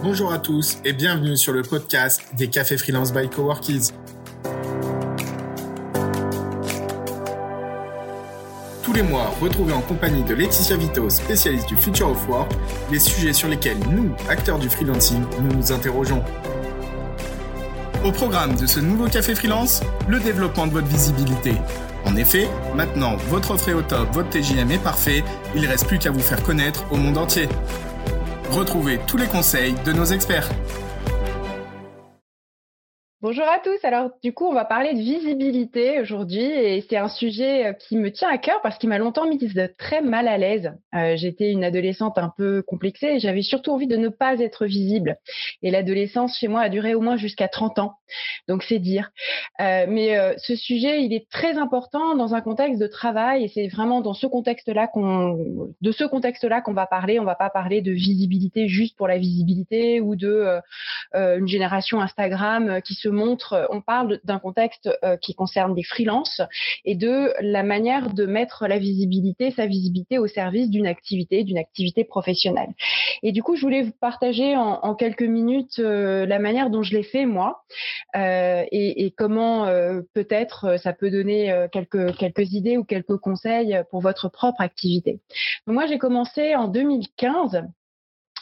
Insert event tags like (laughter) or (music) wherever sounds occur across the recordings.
Bonjour à tous et bienvenue sur le podcast des Cafés Freelance by Coworkies. Tous les mois, retrouvez en compagnie de Laetitia Vito, spécialiste du Future of Work, les sujets sur lesquels nous, acteurs du freelancing, nous nous interrogeons. Au programme de ce nouveau Café Freelance, le développement de votre visibilité. En effet, maintenant, votre offre est au top, votre TJM est parfait, il ne reste plus qu'à vous faire connaître au monde entier. Retrouvez tous les conseils de nos experts. Bonjour à tous. Alors, du coup, on va parler de visibilité aujourd'hui et c'est un sujet euh, qui me tient à cœur parce qu'il m'a longtemps mis très mal à l'aise. Euh, J'étais une adolescente un peu complexée et j'avais surtout envie de ne pas être visible. Et l'adolescence chez moi a duré au moins jusqu'à 30 ans. Donc, c'est dire. Euh, mais ce sujet, il est très important dans un contexte de travail et c'est vraiment dans ce contexte-là qu'on, de ce contexte-là qu'on va parler. On va pas parler de visibilité juste pour la visibilité ou de une génération Instagram qui se montre, euh, on parle d'un contexte euh, qui concerne des freelances et de la manière de mettre la visibilité, sa visibilité au service d'une activité, d'une activité professionnelle. Et du coup, je voulais vous partager en, quelques minutes euh, la manière dont je l'ai fait moi et, comment peut-être ça peut donner quelques quelques idées ou quelques conseils pour votre propre activité. Moi, j'ai commencé en 2015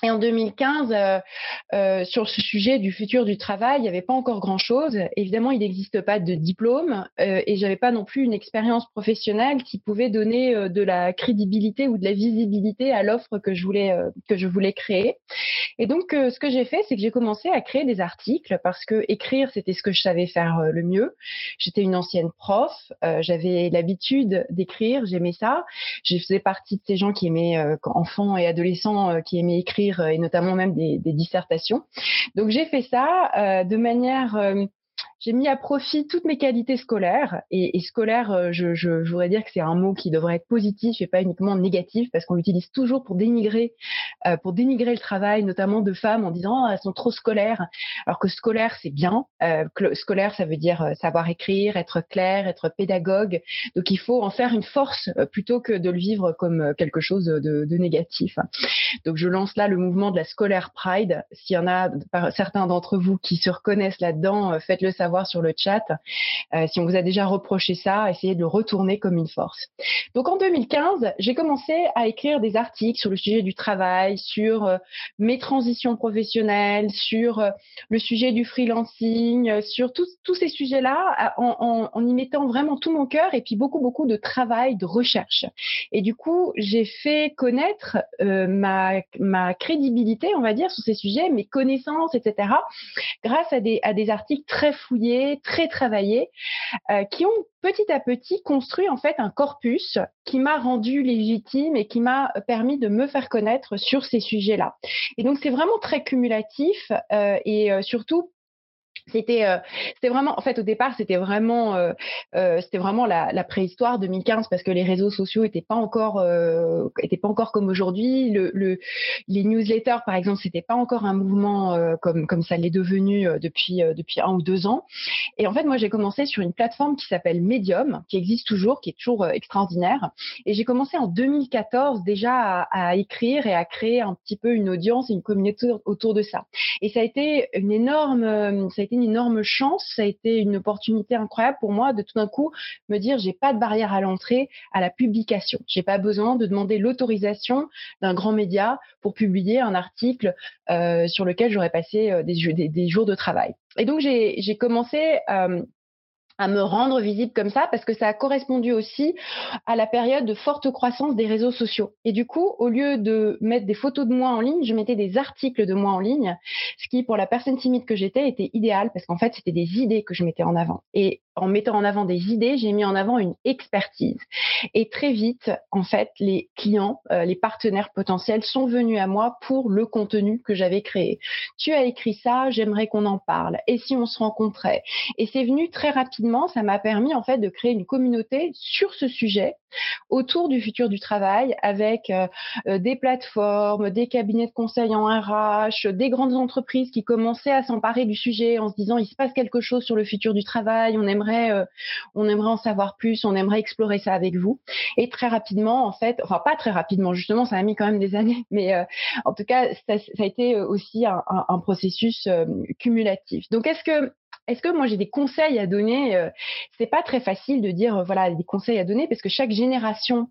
et en 2015, euh, euh, sur ce sujet du futur du travail, il n'y avait pas encore grand-chose. Évidemment, il n'existe pas de diplôme euh, et j'avais pas non plus une expérience professionnelle qui pouvait donner euh, de la crédibilité ou de la visibilité à l'offre que je voulais que je voulais créer. Et donc, ce que j'ai fait, c'est que j'ai commencé à créer des articles parce que écrire, c'était ce que je savais faire le mieux. J'étais une ancienne prof, j'avais l'habitude d'écrire, j'aimais ça. Je faisais partie de ces gens qui aimaient, enfants et adolescents, qui aimaient écrire euh, et notamment même des, dissertations. Donc j'ai fait ça euh, de manière euh, j'ai mis à profit toutes mes qualités scolaires et, et scolaire, euh, je, voudrais dire que c'est un mot qui devrait être positif et pas uniquement négatif parce qu'on l'utilise toujours pour dénigrer, euh, pour dénigrer le travail, notamment de femmes en disant oh, elles sont trop scolaires, alors que scolaire c'est bien. Euh, scolaire ça veut dire savoir écrire, être clair, être pédagogue. Donc il faut en faire une force plutôt que de le vivre comme quelque chose de, de négatif. Donc je lance là le mouvement de la scolaire pride. S'il y en a certains d'entre vous qui se reconnaissent là-dedans, faites-le savoir sur le chat. Euh, si on vous a déjà reproché ça, essayez de le retourner comme une force. Donc en 2015, j'ai commencé à écrire des articles sur le sujet du travail, sur euh, mes transitions professionnelles, sur euh, le sujet du freelancing, sur tous ces sujets-là, en, en, y mettant vraiment tout mon cœur et puis beaucoup beaucoup de travail, de recherche. Et du coup, j'ai fait connaître ma, ma crédibilité, on va dire, sur ces sujets, mes connaissances, etc., grâce à des, à des articles très fouillés très travaillés, euh, qui ont petit à petit construit en fait un corpus qui m'a rendu légitime et qui m'a permis de me faire connaître sur ces sujets-là. Et donc c'est vraiment très cumulatif euh, et euh, surtout c'était euh, c'était vraiment en fait au départ c'était vraiment euh, euh, c'était vraiment la, préhistoire 2015 parce que les réseaux sociaux étaient pas encore étaient pas encore comme aujourd'hui. Le, le, les newsletters par exemple c'était pas encore un mouvement comme comme ça l'est devenu depuis depuis un ou deux ans. Et en fait moi j'ai commencé sur une plateforme qui s'appelle Medium qui existe toujours qui est toujours extraordinaire. Et j'ai commencé en 2014 déjà à, à, écrire et à créer un petit peu une audience une communauté autour de ça. Et ça a été une énorme ça a été une énorme chance, ça a été une opportunité incroyable pour moi de tout d'un coup me dire j'ai pas de barrière à l'entrée à la publication. J'ai pas besoin de demander l'autorisation d'un grand média pour publier un article euh, sur lequel j'aurais passé euh, des, jours de travail. Et donc j'ai commencé euh, à me rendre visible comme ça parce que ça a correspondu aussi à la période de forte croissance des réseaux sociaux. Et du coup, au lieu de mettre des photos de moi en ligne, je mettais des articles de moi en ligne, ce qui pour la personne timide que j'étais était idéal parce qu'en fait, c'était des idées que je mettais en avant. Et en mettant en avant des idées, j'ai mis en avant une expertise. Et très vite, en fait, les clients, euh, les partenaires potentiels sont venus à moi pour le contenu que j'avais créé. Tu as écrit ça, j'aimerais qu'on en parle. Et si on se rencontrait? Et c'est venu très rapidement ça m'a permis en fait de créer une communauté sur ce sujet autour du futur du travail avec euh, euh, des plateformes, des cabinets de conseil en RH, des grandes entreprises qui commençaient à s'emparer du sujet en se disant il se passe quelque chose sur le futur du travail, on aimerait, euh, on aimerait en savoir plus, on aimerait explorer ça avec vous. Et très rapidement, en fait, enfin pas très rapidement, justement, ça a mis quand même des années, (laughs) mais en tout cas, ça, a été aussi un processus cumulatif. Donc, est-ce que est-ce que moi j'ai des conseils à donner euh, C'est pas très facile de dire voilà des conseils à donner parce que chaque génération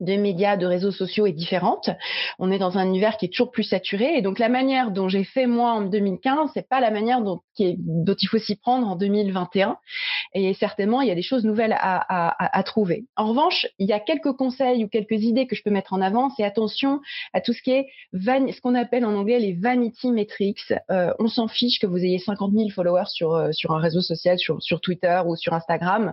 de médias, de réseaux sociaux est différente. On est dans un univers qui est toujours plus saturé et donc la manière dont j'ai fait moi en 2015, c'est pas la manière dont, il faut s'y prendre en 2021. Et certainement, il y a des choses nouvelles à, trouver. En revanche, il y a quelques conseils ou quelques idées que je peux mettre en avant. C'est attention à tout ce qui est ce qu'on appelle en anglais les vanity metrics. Euh, on s'en fiche que vous ayez 50 000 followers sur euh, sur un réseau social, sur, sur Twitter ou sur Instagram.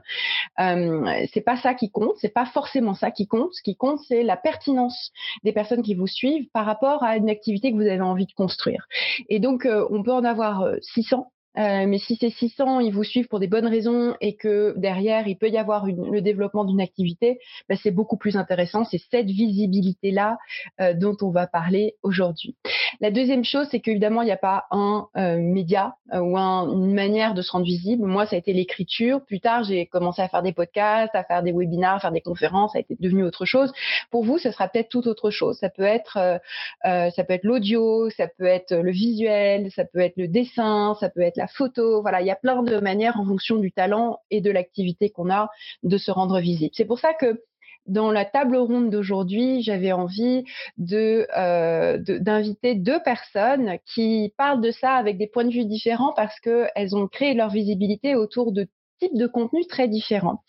Euh, c'est pas ça qui compte. C'est pas forcément ça qui compte. Ce qui compte, c'est la pertinence des personnes qui vous suivent par rapport à une activité que vous avez envie de construire. Et donc, euh, on peut en avoir 600 euh, mais si ces 600, ils vous suivent pour des bonnes raisons et que derrière, il peut y avoir le développement d'une activité, ben, c'est beaucoup plus intéressant. C'est cette visibilité-là euh, dont on va parler aujourd'hui. La deuxième chose, c'est qu'évidemment, il n'y a pas un euh, média ou une manière de se rendre visible. Moi, ça a été l'écriture. Plus tard, j'ai commencé à faire des podcasts, à faire des webinars, à faire des conférences. Ça a été devenu autre chose. Pour vous, ce sera peut-être tout autre chose. Ça peut être, ça peut être l'audio, ça peut être le visuel, ça peut être le dessin, ça peut être la photo. Voilà, il y a plein de manières en fonction du talent et de l'activité qu'on a de se rendre visible. C'est pour ça que dans la table ronde d'aujourd'hui, j'avais envie euh, d'inviter deux personnes qui parlent de ça avec des points de vue différents parce qu'elles ont créé leur visibilité autour de types de contenus très différents.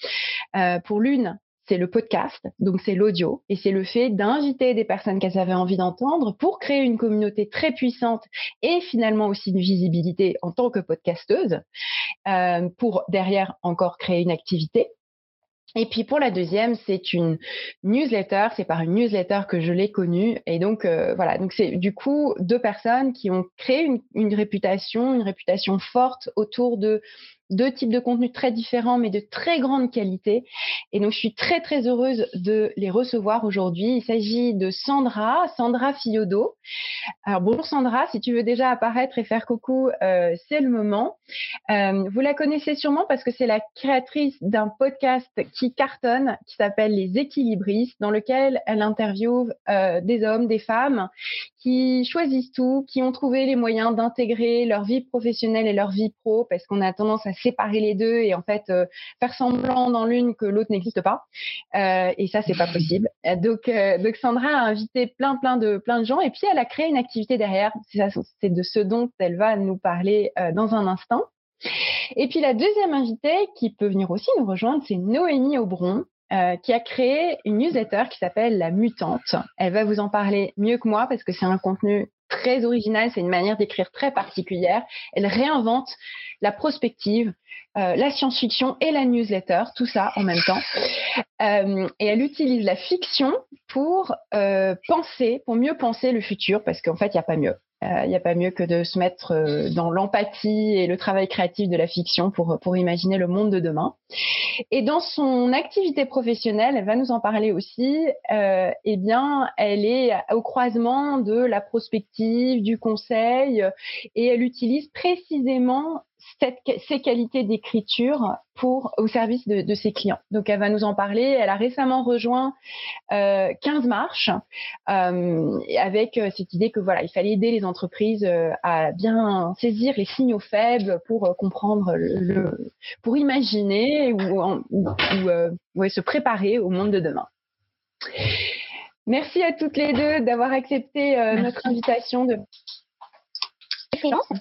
Euh, pour l'une, c'est le podcast, donc c'est l'audio, et c'est le fait d'inviter des personnes qu'elles avaient envie d'entendre pour créer une communauté très puissante et finalement aussi une visibilité en tant que podcasteuse, euh, pour derrière encore créer une activité. Et puis pour la deuxième, c'est une newsletter. C'est par une newsletter que je l'ai connue. Et donc euh, voilà, donc c'est du coup deux personnes qui ont créé une, une réputation, une réputation forte autour de deux types de contenus très différents, mais de très grande qualité. Et donc, je suis très, très heureuse de les recevoir aujourd'hui. Il s'agit de Sandra, Sandra Fiodo. Alors, bonjour Sandra, si tu veux déjà apparaître et faire coucou, euh, c'est le moment. Euh, vous la connaissez sûrement parce que c'est la créatrice d'un podcast qui cartonne, qui s'appelle Les Équilibristes, dans lequel elle interviewe euh, des hommes, des femmes qui choisissent tout, qui ont trouvé les moyens d'intégrer leur vie professionnelle et leur vie pro, parce qu'on a tendance à séparer les deux et en fait euh, faire semblant dans l'une que l'autre n'existe pas. Euh, et ça, c'est pas possible. Donc, euh, donc Sandra a invité plein, plein de, plein de gens et puis elle a créé une activité derrière. C'est de ce dont elle va nous parler dans un instant. Et puis la deuxième invitée qui peut venir aussi nous rejoindre, c'est Noémie Aubron. Qui a créé une newsletter qui s'appelle La Mutante. Elle va vous en parler mieux que moi parce que c'est un contenu très original, c'est une manière d'écrire très particulière. Elle réinvente la prospective, euh, la science-fiction et la newsletter, tout ça en même temps. Euh, et elle utilise la fiction pour euh, penser, pour mieux penser le futur, parce qu'en fait, il n'y a pas mieux. Il n'y a pas mieux que de se mettre dans l'empathie et le travail créatif de la fiction pour, pour imaginer le monde de demain. Et dans son activité professionnelle, elle va nous en parler aussi, euh, eh bien, elle est au croisement de la prospective, du conseil, et elle utilise précisément ces qualités d'écriture pour au service de, ses clients. Donc elle va nous en parler. Elle a récemment rejoint euh, 15 marches euh, avec euh, cette idée que voilà, il fallait aider les entreprises euh, à bien saisir les signaux faibles pour euh, comprendre le, pour imaginer ou, ou, ou se préparer au monde de demain. Merci à toutes les deux d'avoir accepté notre invitation de freelance.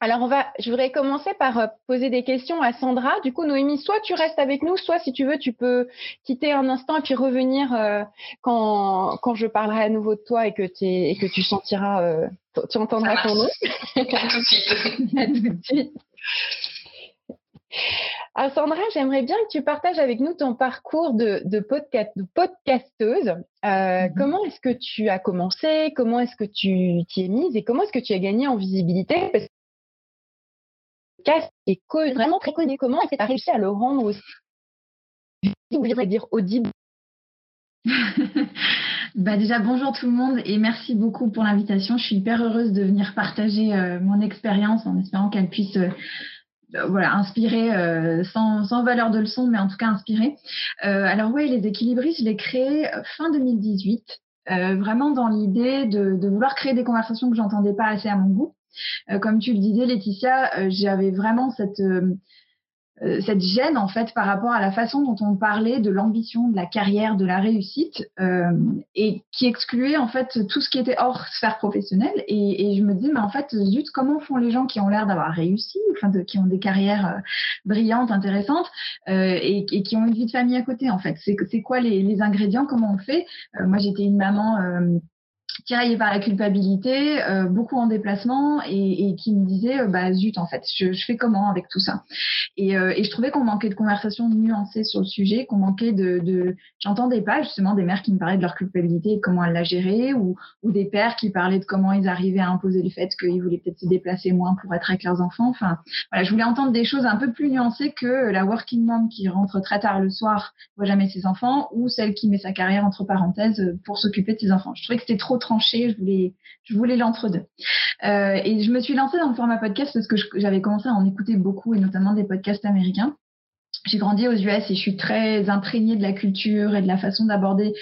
Alors, on va, je voudrais commencer par euh, poser des questions à Sandra. Du coup, Noémie, soit tu restes avec nous, soit si tu veux, tu peux quitter un instant et puis revenir euh, quand, quand je parlerai à nouveau de toi et que, et que tu sentiras, euh, tu entendras ton nom. tout de suite. (laughs) à tout de suite. Alors Sandra, j'aimerais bien que tu partages avec nous ton parcours de, de, podcast, de podcasteuse. Euh, mhm. Comment est-ce que tu as commencé? Comment est-ce que tu t'y es mise? Et comment est-ce que tu as gagné en visibilité? Podcast est vraiment très connu. Comment est-ce que tu as réussi à le rendre aussi, dire audible (laughs) bah déjà bonjour tout le monde et merci beaucoup pour l'invitation. Je suis hyper heureuse de venir partager euh, mon expérience en espérant qu'elle puisse euh, voilà, inspirer euh, sans, sans, valeur de leçon, mais en tout cas inspirer. alors oui, les équilibristes, je l'ai créé fin 2018, vraiment dans l'idée de, de, vouloir créer des conversations que j'entendais pas assez à mon goût. Comme tu le disais, Laetitia, j'avais vraiment cette euh, cette gêne en fait par rapport à la façon dont on parlait de l'ambition, de la carrière, de la réussite, euh, et qui excluait en fait tout ce qui était hors sphère professionnelle. Et, je me disais, mais en fait, zut, comment font les gens qui ont l'air d'avoir réussi, qui ont des carrières euh, brillantes, intéressantes, euh, et, qui ont une vie de famille à côté en fait? C'est quoi les, ingrédients? Comment on fait? Moi, j'étais une maman tiraillé par la culpabilité, euh, beaucoup en déplacement et, et qui me disait euh, bah zut en fait je, je, fais comment avec tout ça? Et, euh, et je trouvais qu'on manquait de conversations nuancées sur le sujet qu'on manquait de, de... j'entendais pas justement des mères qui me parlaient de leur culpabilité et comment elles la géraient ou, ou des pères qui parlaient de comment ils arrivaient à imposer le fait qu'ils voulaient peut-être se déplacer moins pour être avec leurs enfants. Enfin voilà je voulais entendre des choses un peu plus nuancées que la working mom qui rentre très tard le soir voit jamais ses enfants ou celle qui met sa carrière entre parenthèses pour s'occuper de ses enfants. Je trouvais que c'était trop tranché. Je voulais, je voulais l'entre-deux. Euh, et je me suis lancée dans le format podcast parce que j'avais commencé à en écouter beaucoup et notamment des podcasts américains j'ai grandi aux US et je suis très imprégnée de la culture et de la façon d'aborder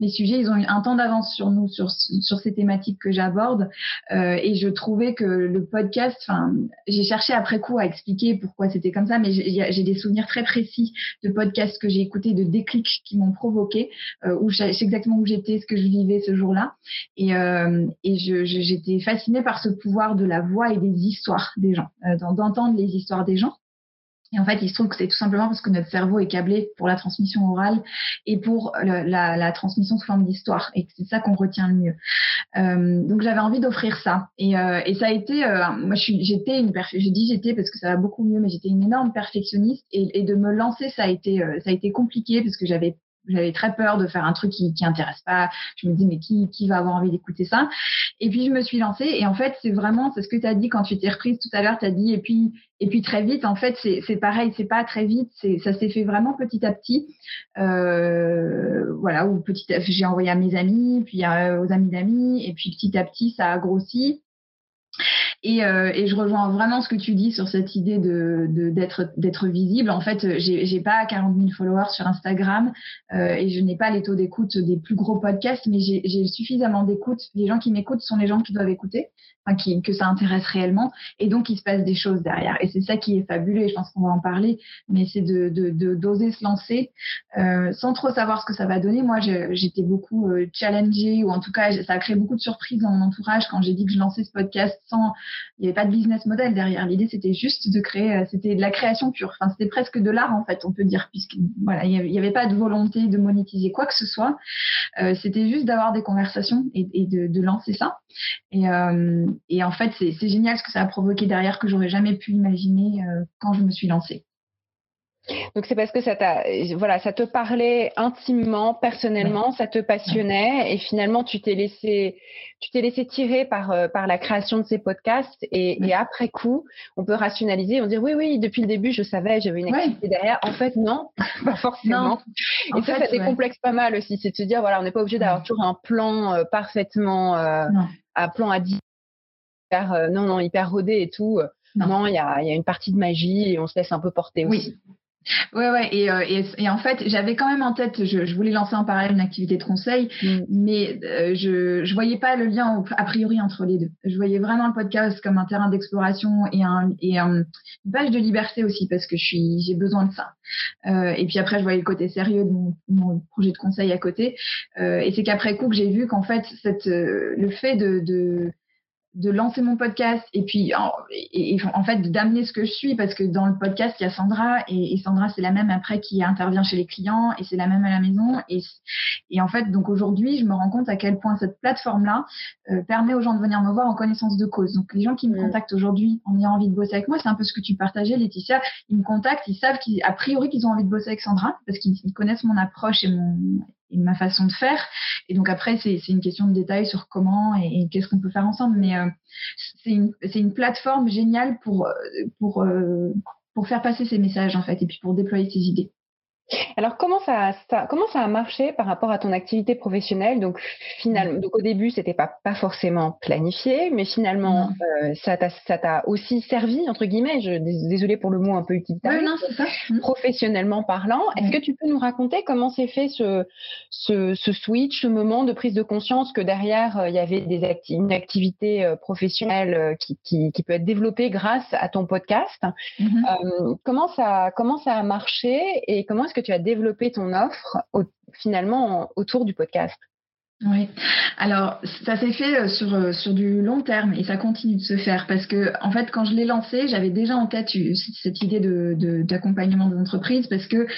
les sujets. Ils ont eu un temps d'avance sur nous, sur, sur ces thématiques que j'aborde. Euh, et je trouvais que le podcast, enfin, j'ai cherché après coup à expliquer pourquoi c'était comme ça, mais j'ai des souvenirs très précis de podcasts que j'ai écoutés, de déclics qui m'ont provoqué, euh, où je sais exactement où j'étais, ce que je vivais ce jour-là. Et, euh, et j'étais fascinée par ce pouvoir de la voix et des histoires des gens, euh, d'entendre les histoires des gens. Et en fait, il se trouve que c'est tout simplement parce que notre cerveau est câblé pour la transmission orale et pour la, transmission sous forme d'histoire. Et c'est ça qu'on retient le mieux. Euh, donc j'avais envie d'offrir ça. Et, euh, ça a été, euh, moi j'étais une, je dis j'étais parce que ça va beaucoup mieux, mais j'étais une énorme perfectionniste. Et, et, de me lancer, ça a été, euh, ça a été compliqué parce que j'avais j'avais très peur de faire un truc qui qui intéresse pas. Je me dis mais qui qui va avoir envie d'écouter ça? Et puis je me suis lancée et en fait c'est vraiment c'est ce que tu as dit quand tu t'es reprise tout à l'heure. Tu as dit et puis et puis très vite en fait c'est pareil c'est pas très vite ça s'est fait vraiment petit à petit. Euh, voilà ou petit j'ai envoyé à mes amis puis aux amis d'amis et puis petit à petit ça a grossi. Et, euh, et, je rejoins vraiment ce que tu dis sur cette idée de d'être visible. En fait, j'ai j'ai pas 40 000 followers sur Instagram euh, et je n'ai pas les taux d'écoute des plus gros podcasts, mais j'ai suffisamment d'écoute. Les gens qui m'écoutent sont les gens qui doivent écouter que ça intéresse réellement. Et donc, il se passe des choses derrière. Et c'est ça qui est fabuleux, et je pense qu'on va en parler, mais c'est de d'oser se lancer euh, sans trop savoir ce que ça va donner. Moi, j'étais beaucoup euh, challengée, ou en tout cas, ça a créé beaucoup de surprises dans mon entourage quand j'ai dit que je lançais ce podcast sans... Il n'y avait pas de business model derrière. L'idée, c'était juste de créer... Euh, c'était de la création pure. Enfin, c'était presque de l'art, en fait, on peut dire, puisque voilà, il n'y avait, pas de volonté de monétiser quoi que ce soit. C'était juste d'avoir des conversations et, de, lancer ça. Et, et en fait, c'est génial ce que ça a provoqué derrière que j'aurais jamais pu imaginer euh, quand je me suis lancée. Donc c'est parce que ça t'a, voilà, ça te parlait intimement, personnellement, ça te passionnait et finalement tu t'es laissé, tu t'es laissé tirer par euh, par la création de ces podcasts et, et, après coup, on peut rationaliser, on dit oui oui, depuis le début je savais, j'avais une activité derrière. En fait non, (laughs) pas forcément. Et ça, ça décomplexe pas mal aussi, c'est de se dire voilà, on n'est pas obligé d'avoir toujours un plan euh, parfaitement, un plan à 10 hyper, euh, non, non, hyper rodé et tout. Non, il y a, y a, une partie de magie et on se laisse un peu porter aussi. Ouais, ouais, et, euh, et, et, en fait, j'avais quand même en tête, je, je, voulais lancer en parallèle une activité de conseil, mm. mais euh, je je voyais pas le lien a priori entre les deux. Je voyais vraiment le podcast comme un terrain d'exploration et un et un, une page de liberté aussi parce que je suis j'ai besoin de ça. Euh, et puis après, je voyais le côté sérieux de mon, mon projet de conseil à côté. Euh, et c'est qu'après coup que j'ai vu qu'en fait, cette le fait de, de de lancer mon podcast et puis en, et, en fait d'amener ce que je suis parce que dans le podcast il y a Sandra et, et Sandra c'est la même après qui intervient chez les clients et c'est la même à la maison et, et en fait donc aujourd'hui je me rends compte à quel point cette plateforme là euh, permet aux gens de venir me voir en connaissance de cause donc les gens qui me mm. contactent aujourd'hui en ayant envie de bosser avec moi c'est un peu ce que tu partageais Laetitia ils me contactent ils savent qu'a priori qu'ils ont envie de bosser avec Sandra parce qu'ils connaissent mon approche et mon ma façon de faire. Et donc après, c'est une question de détail sur comment et, qu'est-ce qu'on peut faire ensemble. Mais c'est une, une, plateforme géniale pour, pour, pour faire passer ces messages en fait et puis pour déployer ces idées. Alors comment ça, comment ça a marché par rapport à ton activité professionnelle? Donc finalement, mmh. donc au début c'était pas pas forcément planifié, mais finalement euh, ça t'a aussi servi entre guillemets? Je désolée pour le mot un peu utilitaire. non, c'est ça. Mmh. Professionnellement parlant, est-ce que tu peux nous raconter comment s'est fait ce, ce, ce switch, ce moment de prise de conscience que derrière euh, il y avait des une activité euh, professionnelle qui, qui, qui, peut être développée grâce à ton podcast? Mmh comment ça comment ça a marché et comment est-ce que tu as développé ton offre finalement autour du podcast? Oui, alors ça s'est fait euh, sur, euh, sur du long terme et ça continue de se faire parce que en fait quand je l'ai lancé j'avais déjà en tête cette idée de d'accompagnement des entreprises parce que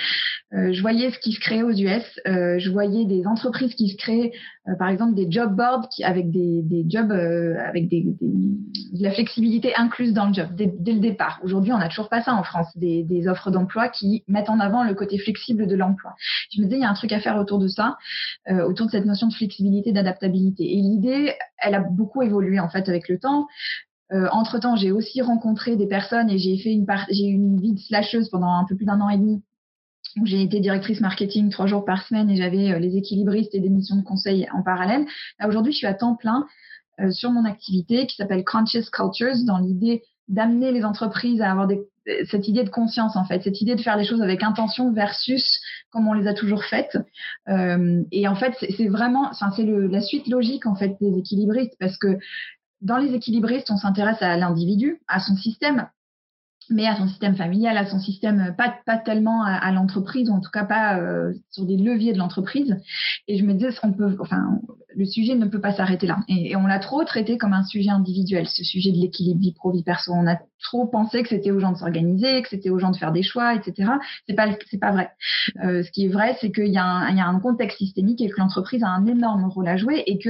euh, je voyais ce qui se créait aux US, je voyais des entreprises qui se créaient par exemple des job boards avec des, des jobs avec des, de la flexibilité incluse dans le job dès, dès le départ. Aujourd'hui on n'a toujours pas ça en France, des, des offres d'emploi qui mettent en avant le côté flexible de l'emploi. Je me disais il y a un truc à faire autour de ça, autour de cette notion de flexibilité flexibilité, d'adaptabilité. Et l'idée, elle a beaucoup évolué en fait avec le temps. Euh, entre temps, j'ai aussi rencontré des personnes et j'ai fait une j'ai eu une vie de slasheuse pendant un peu plus d'un an et demi où j'ai été directrice marketing trois jours par semaine et j'avais euh, les équilibristes et des missions de conseil en parallèle. Aujourd'hui, je suis à temps plein euh, sur mon activité qui s'appelle Conscious Cultures dans l'idée d'amener les entreprises à avoir des, cette idée de conscience en fait, cette idée de faire les choses avec intention versus comme on les a toujours faites. Euh, et en fait, c'est vraiment, c'est la suite logique en fait des équilibristes parce que dans les équilibristes, on s'intéresse à l'individu, à son système, mais à son système familial, à son système, pas, pas tellement à, l'entreprise, ou en tout cas pas euh, sur des leviers de l'entreprise. Et je me disais, on peut, enfin, le sujet ne peut pas s'arrêter là. Et, on l'a trop traité comme un sujet individuel, ce sujet de l'équilibre vie pro vie perso. On a trop pensé que c'était aux gens de s'organiser, que c'était aux gens de faire des choix, etc. C'est pas c'est pas vrai. Euh, ce qui est vrai, c'est qu'il y, a un, contexte systémique et que l'entreprise a un énorme rôle à jouer et que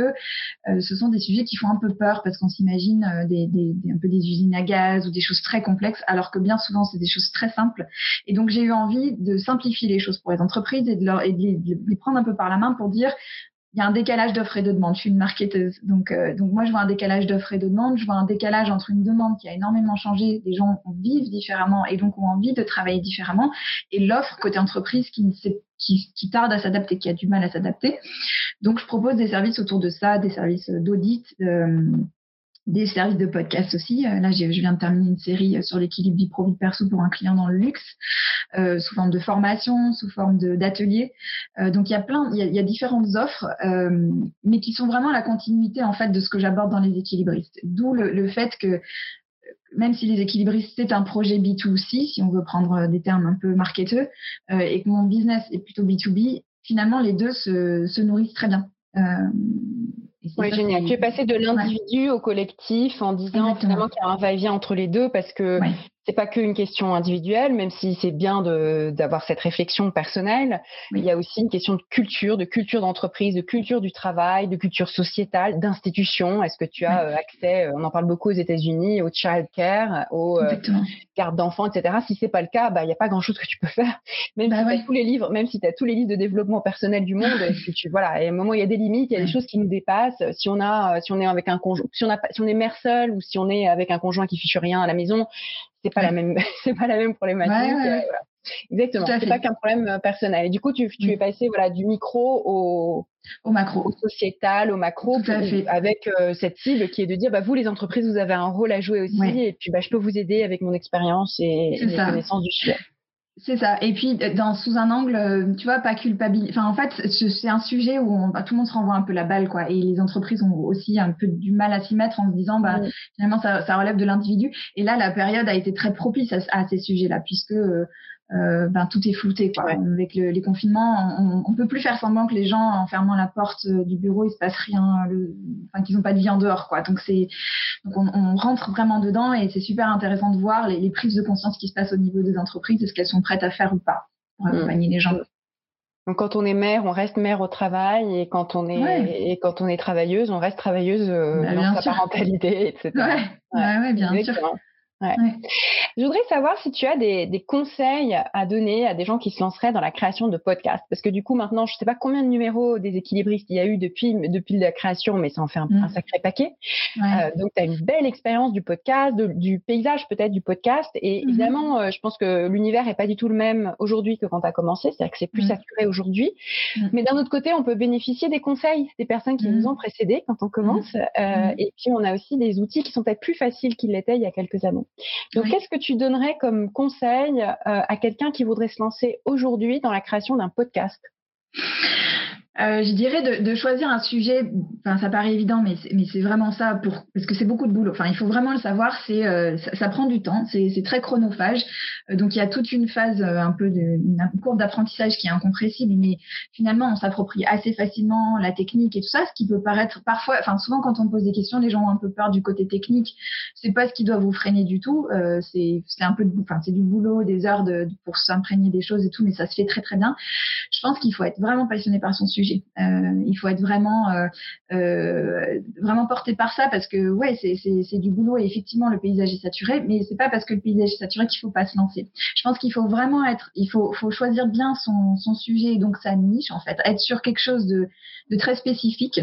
euh, ce sont des sujets qui font un peu peur parce qu'on s'imagine euh, un peu des usines à gaz ou des choses très complexes, alors que bien souvent c'est des choses très simples. Et donc j'ai eu envie de simplifier les choses pour les entreprises et de les prendre un peu par la main pour dire il y a un décalage d'offres et de demandes. Je suis une marketeuse. Donc, euh, donc moi, je vois un décalage d'offres et de demandes. Je vois un décalage entre une demande qui a énormément changé. Les gens vivent différemment et donc ont envie de travailler différemment. Et l'offre côté entreprise qui, qui, qui tarde à s'adapter, qui a du mal à s'adapter. Donc, je propose des services autour de ça, des services d'audit. Euh, des services de podcast aussi. Euh, là, je viens de terminer une série euh, sur l'équilibre vie pro perso pour un client dans le luxe, euh, sous forme de formation, sous forme d'atelier. Donc il y a plein, il y a, différentes offres, mais qui sont vraiment la continuité en fait de ce que j'aborde dans les équilibristes. D'où le, fait que même si les équilibristes c'est un projet B2C, si on veut prendre des termes un peu marketeux, et que mon business est plutôt B2B, finalement les deux se nourrissent très bien. Oui, génial. Tu es passé de l'individu au collectif en disant finalement qu'il y a un va-et-vient entre les deux parce que c'est pas qu'une question individuelle, même si c'est bien d'avoir cette réflexion personnelle. Il y a aussi une question de culture, de culture d'entreprise, de culture du travail, de culture sociétale, d'institution. Est-ce que tu as euh, accès, euh, on en parle beaucoup aux États-Unis, au child care, aux euh, gardes d'enfants, etc. Si c'est pas le cas, bah il y a pas grand-chose que tu peux faire. (laughs) Même bah si tu as tous les livres, même si tu as tous les livres de développement personnel du monde, (laughs) que tu voilà, et à un moment il y a des limites, il y a des choses qui nous dépassent. Si on a, si on est avec un conjoint, si on a, si on est mère seule ou si on est avec un conjoint qui fiche rien à la maison, c'est pas la même (laughs) c'est pas la même problématique euh, exactement c'est pas qu'un problème euh, personnel. Et du coup tu, tu mm. es passé voilà du micro au au macro. au sociétal au macro avec euh, cette cible qui est de dire bah vous les entreprises vous avez un rôle à jouer aussi et puis bah je peux vous aider avec mon expérience et, et mes connaissances du sujet c'est ça. Et puis, dans, sous un angle, euh, tu vois, pas culpabiliser. Enfin, en fait, c'est un sujet où on, bah, tout le monde se renvoie un peu la balle, quoi. Et les entreprises ont aussi un peu du mal à s'y mettre en se disant, bah, finalement, ça, ça relève de l'individu. Et là, la période a été très propice à, à ces sujets-là, puisque euh, euh, ben, tout est flouté. Quoi. Avec le, les confinements, on, on peut plus faire semblant que les gens, en fermant la porte euh, du bureau, il se passe rien, le, enfin, qu'ils n'ont pas de vie en dehors. Quoi. Donc, c'est, donc on, on, rentre vraiment dedans et c'est super intéressant de voir les, les, prises de conscience qui se passent au niveau des entreprises, est-ce qu'elles sont prêtes à faire ou pas pour mm. accompagner les gens. Donc quand on est mère, on reste mère au travail et quand on est et quand on est travailleuse, on reste travailleuse euh, bah, dans sa parentalité, etc. Ouais, ouais, bien sûr. Je voudrais savoir si tu as des, conseils à donner à des gens qui se lanceraient dans la création de podcasts. Parce que du coup, maintenant, je ne sais pas combien de numéros des équilibristes il y a eu depuis, depuis la création, mais ça en fait un, mm. sacré paquet. Euh, donc, tu as une belle expérience du podcast, du paysage peut-être du podcast. Et mm-hmm. évidemment, euh, je pense que l'univers n'est pas du tout le même aujourd'hui que quand tu as commencé. C'est-à-dire que c'est plus mm. saturé aujourd'hui. Mm. Mais d'un autre côté, on peut bénéficier des conseils des personnes qui nous ont précédés quand on commence. Euh, et puis, on a aussi des outils qui sont peut-être plus faciles qu'ils l'étaient il y a quelques années. Donc, qu'est-ce que tu donnerais comme conseil euh, à quelqu'un qui voudrait se lancer aujourd'hui dans la création d'un podcast? Euh, je dirais de, choisir un sujet. Enfin, ça paraît évident, mais c'est, vraiment ça parce que c'est beaucoup de boulot. Enfin, il faut vraiment le savoir. C'est euh, ça, prend du temps. C'est, très chronophage. Euh, donc il y a toute une phase un peu de une courbe d'apprentissage qui est incompressible, mais finalement on s'approprie assez facilement la technique et tout ça, ce qui peut paraître parfois. Enfin, souvent quand on pose des questions, les gens ont un peu peur du côté technique. C'est pas ce qui doit vous freiner du tout. c'est c'est un peu de, enfin c'est du boulot, des heures pour s'imprégner des choses et tout, mais ça se fait très très bien. Je pense qu'il faut être vraiment passionné par son sujet euh, il faut être vraiment euh, euh, vraiment porté par ça parce que ouais, c'est du boulot et effectivement le paysage est saturé, mais c'est pas parce que le paysage est saturé qu'il faut pas se lancer. Je pense qu'il faut vraiment être, il faut, choisir bien son, sujet et donc sa niche en fait, être sur quelque chose de très spécifique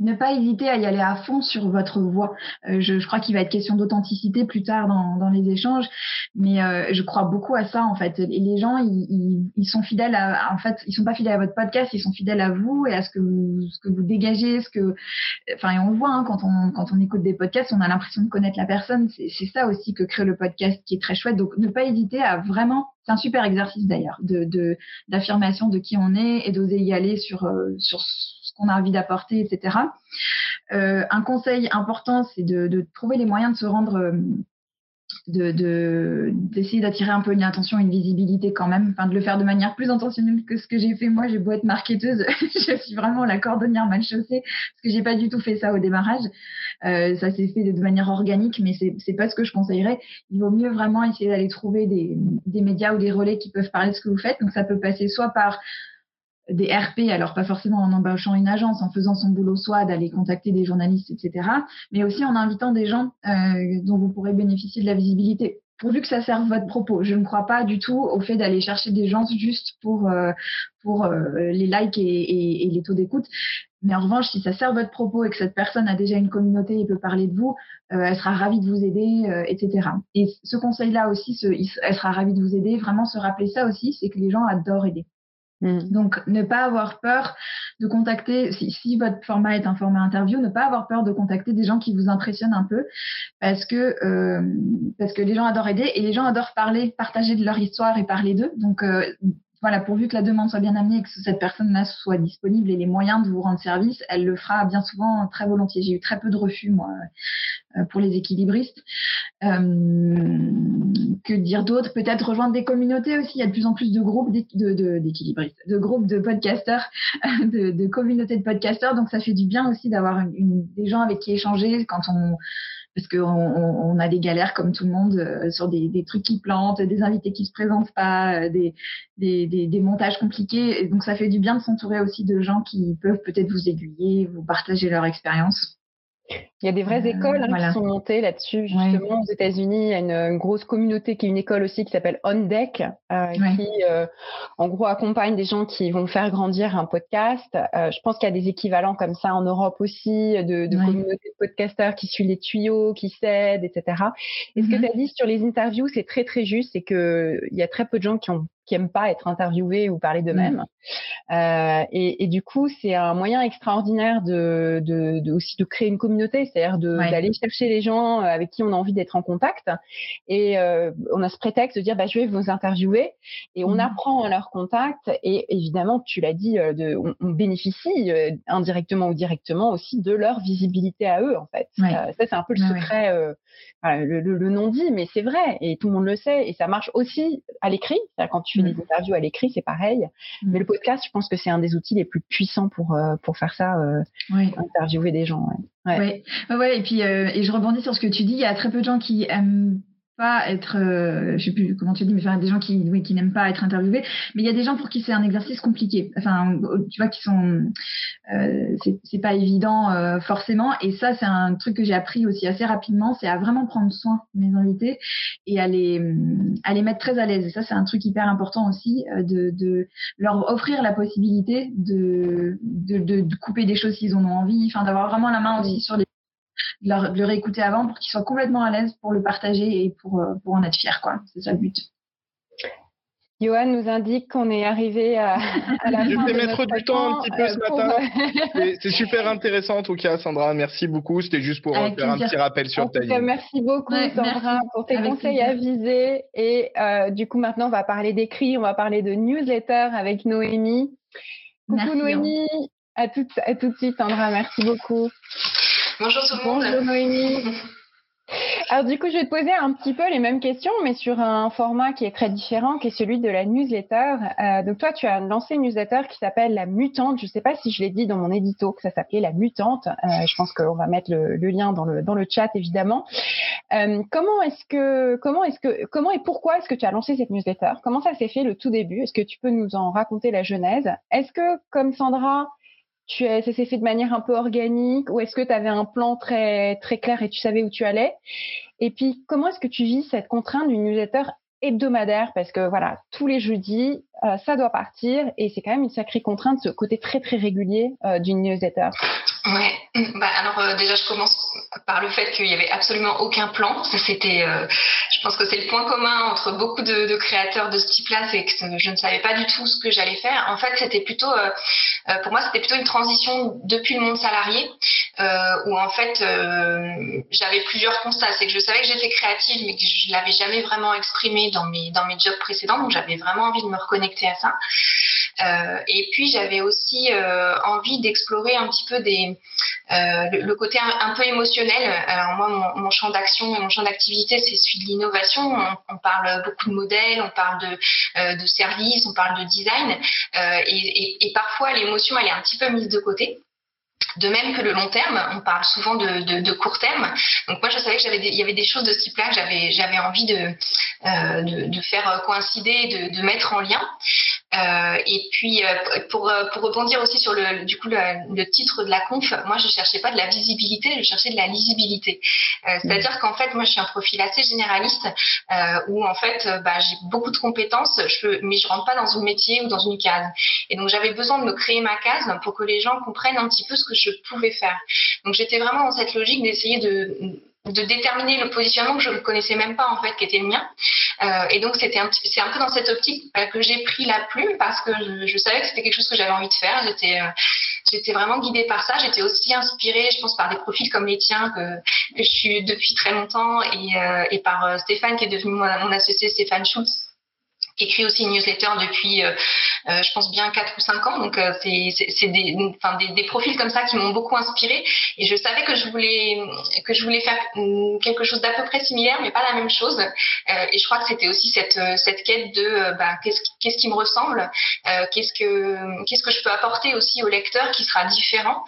ne pas hésiter à y aller à fond sur votre voix. Euh, je, je, crois qu'il va être question d'authenticité plus tard dans, dans, les échanges, mais euh, je crois beaucoup à ça en fait. Et les gens, ils, ils, ils, sont fidèles à, en fait, ils sont pas fidèles à votre podcast, ils sont fidèles à vous et à ce que vous, ce que vous dégagez, ce que, enfin, et on voit hein, quand on quand on écoute des podcasts, on a l'impression de connaître la personne. C'est ça aussi que crée le podcast, qui est très chouette. Donc, ne pas hésiter à vraiment c'est un super exercice d'ailleurs de d'affirmation de, qui on est et d'oser y aller sur euh, sur a envie d'apporter, etc. Euh, un conseil important, c'est de, trouver les moyens de se rendre, euh, de d'essayer d'attirer un peu une attention, une visibilité quand même, enfin de le faire de manière plus intentionnelle que ce que j'ai fait moi. J'ai beau être marketeuse, (laughs) je suis vraiment la cordonnière mal chaussée parce que j'ai pas du tout fait ça au démarrage. Euh, ça s'est fait de, manière organique, mais c'est c'est pas ce que je conseillerais. Il vaut mieux vraiment essayer d'aller trouver des médias ou des relais qui peuvent parler de ce que vous faites. Donc ça peut passer soit par des RP, alors pas forcément en embauchant une agence, en faisant son boulot soit d'aller contacter des journalistes, etc., mais aussi en invitant des gens euh, dont vous pourrez bénéficier de la visibilité pourvu que ça serve votre propos. Je ne crois pas du tout au fait d'aller chercher des gens juste pour euh, euh, les likes et, les taux d'écoute. Mais en revanche, si ça sert votre propos et que cette personne a déjà une communauté et peut parler de vous, elle sera ravie de vous aider, etc. Et ce conseil-là aussi, elle sera ravie de vous aider. Vraiment se rappeler ça aussi, c'est que les gens adorent aider. Mm. Donc, ne pas avoir peur de contacter, si, votre format est un format interview, ne pas avoir peur de contacter des gens qui vous impressionnent un peu, parce que euh, parce que les gens adorent aider et les gens adorent parler, partager de leur histoire et parler d'eux. Euh, voilà, pourvu que la demande soit bien amenée et que cette personne-là soit disponible et les moyens de vous rendre service, elle le fera bien souvent très volontiers. J'ai eu très peu de refus, moi, euh, pour les équilibristes. Euh, que dire d'autre? Peut-être rejoindre des communautés aussi. Il y a de plus en plus de groupes d'équilibristes, de, groupes de podcasteurs, (laughs) de, de communautés de podcasteurs. Donc, ça fait du bien aussi d'avoir des gens avec qui échanger quand on parce a des galères comme tout le monde euh, sur des, trucs qui plantent, des invités qui se présentent pas, euh, des, montages compliqués. Donc ça fait du bien de s'entourer aussi de gens qui peuvent peut-être vous aiguiller, vous partager leur expérience. Il y a des vraies euh, écoles hein, qui sont montées là-dessus. Justement, aux États-Unis, il y a une, grosse communauté qui est une école aussi qui s'appelle On Deck, euh, qui, euh, en gros, accompagne des gens qui vont faire grandir un podcast. je pense qu'il y a des équivalents comme ça en Europe aussi, de, de communautés de podcasteurs qui suivent les tuyaux, qui s'aident, etc. Et ce que mm-hmm. tu as dit sur les interviews, c'est très, très juste. C'est qu'il y a très peu de gens qui ont qui aiment pas être interviewés ou parler d'eux-mêmes. Mm. Euh, et, et, du coup, c'est un moyen extraordinaire de, de, de, aussi de créer une communauté, c'est-à-dire d'aller chercher les gens euh, avec qui on a envie d'être en contact. Et euh, on a ce prétexte de dire, bah, je vais vous interviewer, et on mm. apprend à leur contact. Et évidemment, tu l'as dit, de, on, on, bénéficie indirectement ou directement aussi de leur visibilité à eux, en fait. ça, c'est un peu le secret, le, le, le non-dit, mais c'est vrai, et tout le monde le sait. Et ça marche aussi à l'écrit, quand tu des mm. interviews à l'écrit, c'est pareil. Mm. Mais le podcast, je pense que c'est un des outils les plus puissants pour, euh, pour faire ça, euh, interviewer des gens. Ouais. Ouais. ouais. et puis, euh, et je rebondis sur ce que tu dis, il y a très peu de gens qui aiment pas être, euh, je sais plus comment tu dis, mais enfin, des gens qui, oui, qui n'aiment pas être interviewés, mais il y a des gens pour qui c'est un exercice compliqué. Enfin, tu vois, qui sont, euh, c'est pas évident euh, forcément. Et ça, c'est un truc que j'ai appris aussi assez rapidement, c'est à vraiment prendre soin de mes invités et à les, à les mettre très à l'aise. Et ça, c'est un truc hyper important aussi, euh, de, de leur offrir la possibilité de, de, de, couper des choses s'ils en ont envie, enfin, d'avoir vraiment la main aussi sur les de, le réécouter avant pour qu'ils soient complètement à l'aise pour le partager et pour, euh, pour en être fiers. Quoi. C'est ça le but. Johan nous indique qu'on est arrivé à, la fin. Je vais mettre du temps un petit peu ce euh, matin. C'est super intéressant en tout cas, Sandra. Merci beaucoup. C'était juste pour faire un petit rappel sur ta vie. Merci beaucoup, Sandra, pour tes conseils avisés. Et euh, du coup, maintenant, on va parler d'écrit, on va parler de newsletter avec Noémie. Coucou Noémie. À tout, à tout de suite, Sandra. Merci beaucoup. Bonjour tout le monde. Bonjour Noémie. Alors du coup, je vais te poser un petit peu les mêmes questions, mais sur un format qui est très différent, qui est celui de la newsletter. Euh, donc toi, tu as lancé une newsletter qui s'appelle La Mutante. Je ne sais pas si je l'ai dit dans mon édito que ça s'appelait La Mutante. Euh, je pense qu'on va mettre le, lien dans le dans le chat évidemment. Euh, comment est-ce que comment est-ce que comment et pourquoi est-ce que tu as lancé cette newsletter? Comment ça s'est fait le tout début? Est-ce que tu peux nous en raconter la genèse? Est-ce que comme Sandra tu ça s'est fait de manière un peu organique ou est-ce que tu avais un plan très très clair et tu savais où tu allais? Et puis comment est-ce que tu vis cette contrainte d'une newsletter hebdomadaire parce que voilà, tous les jeudis, euh, ça doit partir et c'est quand même une sacrée contrainte, ce côté très très régulier euh, d'une newsletter. Ouais, bah alors euh, déjà je commence par le fait qu'il y avait absolument aucun plan. Ça c'était, je pense que c'est le point commun entre beaucoup de, de créateurs de ce type-là, c'est que je ne savais pas du tout ce que j'allais faire. En fait, c'était plutôt, pour moi, c'était plutôt une transition depuis le monde salarié, où en fait j'avais plusieurs constats. C'est que je savais que j'étais créative, mais que je l'avais jamais vraiment exprimé dans mes dans mes jobs précédents, donc j'avais vraiment envie de me reconnecter à ça. Euh, et puis j'avais aussi euh, envie d'explorer un petit peu euh, le, côté un, peu émotionnel. Alors moi, mon, champ d'action et mon champ d'activité, c'est celui de l'innovation. On, parle beaucoup de modèles, on parle de, de services, on parle de design. Et, parfois, l'émotion, elle est un petit peu mise de côté. De même que le long terme, on parle souvent de, court terme. Donc moi, je savais que j'avais il y avait des choses de ce type-là que j'avais envie de, euh, de, faire coïncider, de, de mettre en lien. Euh, et puis euh, pour pour rebondir aussi sur le du coup le, le, titre de la conf, moi je cherchais pas de la visibilité, je cherchais de la lisibilité. Euh, c'est-à-dire qu'en fait moi je suis un profil assez généraliste euh, où en fait bah, j'ai beaucoup de compétences, je peux, mais je rentre pas dans un métier ou dans une case. Et donc j'avais besoin de me créer ma case pour que les gens comprennent un petit peu ce que je pouvais faire. Donc j'étais vraiment dans cette logique d'essayer de, de déterminer le positionnement que je ne connaissais même pas en fait qui était le mien. Euh, et donc c'était un c'est un peu dans cette optique bah, que j'ai pris la plume parce que je, savais que c'était quelque chose que j'avais envie de faire. J'étais euh, j'étais vraiment guidée par ça. J'étais aussi inspirée je pense par des profils comme les tiens que je suis depuis très longtemps. Et, euh, et par Stéphane qui est devenu mon, mon associé Stéphane Schultz écrit aussi une newsletter depuis, euh, euh, je pense bien 4 ou 5 ans. Donc euh, c'est des, enfin, des, profils comme ça qui m'ont beaucoup inspiré. Et je savais que je voulais que je voulais faire mm, quelque chose d'à peu près similaire, mais pas la même chose. et je crois que c'était aussi cette cette quête de bah, qu'est-ce qu'est-ce qui me ressemble, qu'est-ce que qu'est-ce que je peux apporter aussi au lecteur qui sera différent,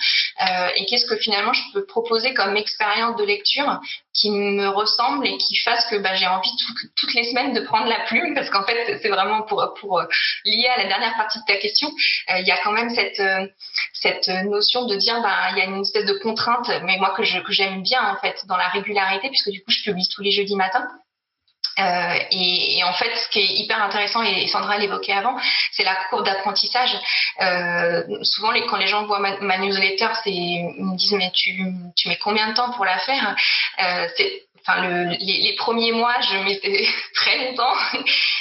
et qu'est-ce que finalement je peux proposer comme expérience de lecture qui me ressemble et qui fasse que bah, j'ai envie toutes les semaines de prendre la plume parce qu'en fait c'est vraiment pour pour euh, lier à la dernière partie de ta question euh, il y a quand même cette euh, cette notion de dire bah il y a une espèce de contrainte mais moi que je que j'aime bien en fait dans la régularité puisque du coup je publie tous les jeudis matins euh, et, en fait, ce qui est hyper intéressant, et Sandra l'évoquait avant, c'est la courbe d'apprentissage. Euh, souvent, quand les gens voient ma, ma newsletter, ils me disent mais tu, mets combien de temps pour la faire? Euh, les, premiers mois, je mettais (laughs) très longtemps.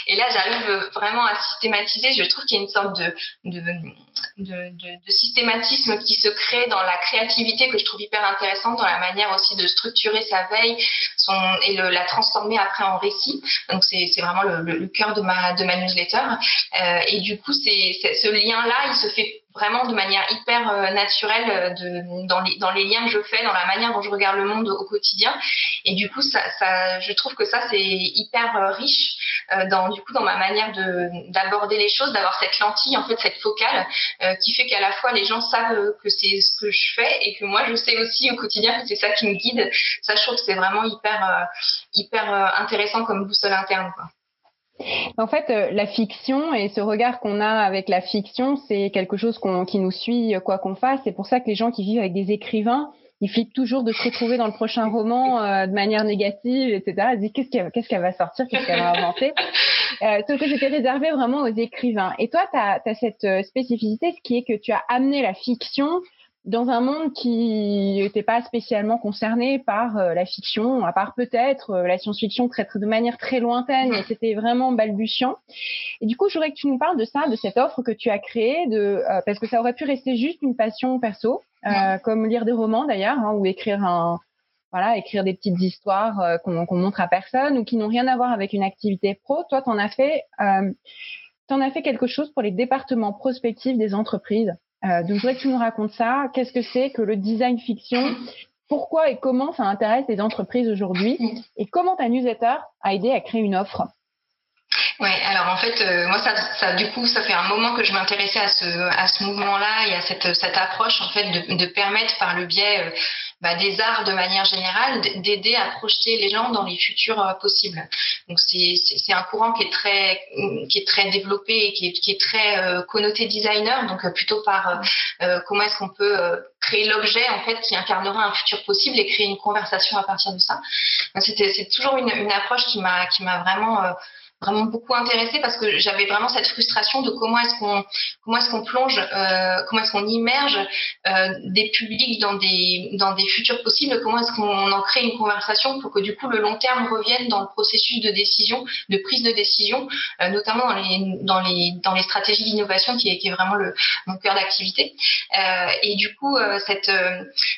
Et là, j'arrive vraiment à systématiser. Je trouve qu'il y a une sorte de, de, systématisme qui se crée dans la créativité que je trouve hyper intéressante, dans la manière aussi de structurer sa veille et la transformer après en récit. Donc, c'est vraiment le, cœur de ma, de ma newsletter. Euh, et du coup, c'est ce lien-là, il se fait vraiment de manière hyper euh, naturelle euh, de, dans, les, dans les liens que je fais, dans la manière dont je regarde le monde au quotidien. Et du coup, ça, je trouve que ça, c'est hyper riche dans, du coup, dans ma manière de, d'aborder les choses, d'avoir cette lentille, en fait, cette focale qui fait qu'à la fois les gens savent que c'est ce que je fais et que moi je sais aussi au quotidien que c'est ça qui me guide. Ça, je trouve que c'est vraiment hyper, hyper intéressant comme boussole interne. En fait, la fiction et ce regard qu'on a avec la fiction, c'est quelque chose qui nous suit quoi qu'on fasse. C'est pour ça que les gens qui vivent avec des écrivains, ils flippent toujours de se retrouver dans le prochain roman euh, de manière négative, etc. Ils disent qu'est-ce qu'elle va sortir, qu'est-ce qu'elle va inventer? Euh, sauf que c'était réservé vraiment aux écrivains. Et toi, tu as, as, cette euh, spécificité, ce qui est que tu as amené la fiction dans un monde qui n'était pas spécialement concerné par euh, la fiction, à part peut-être euh, la science-fiction très, de manière très lointaine, mais c'était vraiment balbutiant. Et du coup, je voudrais que tu nous parles de ça, de cette offre que tu as créée, euh, parce que ça aurait pu rester juste une passion perso, comme lire des romans d'ailleurs, hein, ou écrire des petites histoires qu'on montre à personne ou qui n'ont rien à voir avec une activité pro. Toi, t'en as fait, t'en as fait quelque chose pour les départements prospectifs des entreprises. Euh, donc, je voudrais que tu nous racontes ça. Qu'est-ce que c'est que le design fiction? Pourquoi et comment ça intéresse les entreprises aujourd'hui? Et comment ta newsletter a aidé à créer une offre? Ouais, alors en fait, euh, moi, ça, ça, du coup, ça fait un moment que je m'intéressais à ce, mouvement-là et à cette, approche, en fait, de, permettre par le biais euh, bah, des arts de manière générale, d'aider à projeter les gens dans les futurs euh, possibles. Donc c'est un courant qui est très qui est très développé et qui est, très connoté designer, donc plutôt par comment est-ce qu'on peut créer l'objet en fait qui incarnera un futur possible et créer une conversation à partir de ça. C'est toujours une, une approche qui m'a qui m'a vraiment vraiment beaucoup intéressée parce que j'avais vraiment cette frustration de comment est-ce qu'on comment est-ce qu'on plonge, euh, comment est-ce qu'on immerge euh, des publics dans des dans des futurs possibles, comment est-ce qu'on en crée une conversation pour que du coup le long terme revienne dans le processus de décision, de prise de décision, euh, notamment dans les dans les dans les stratégies d'innovation qui est vraiment le mon cœur d'activité. Et du coup cette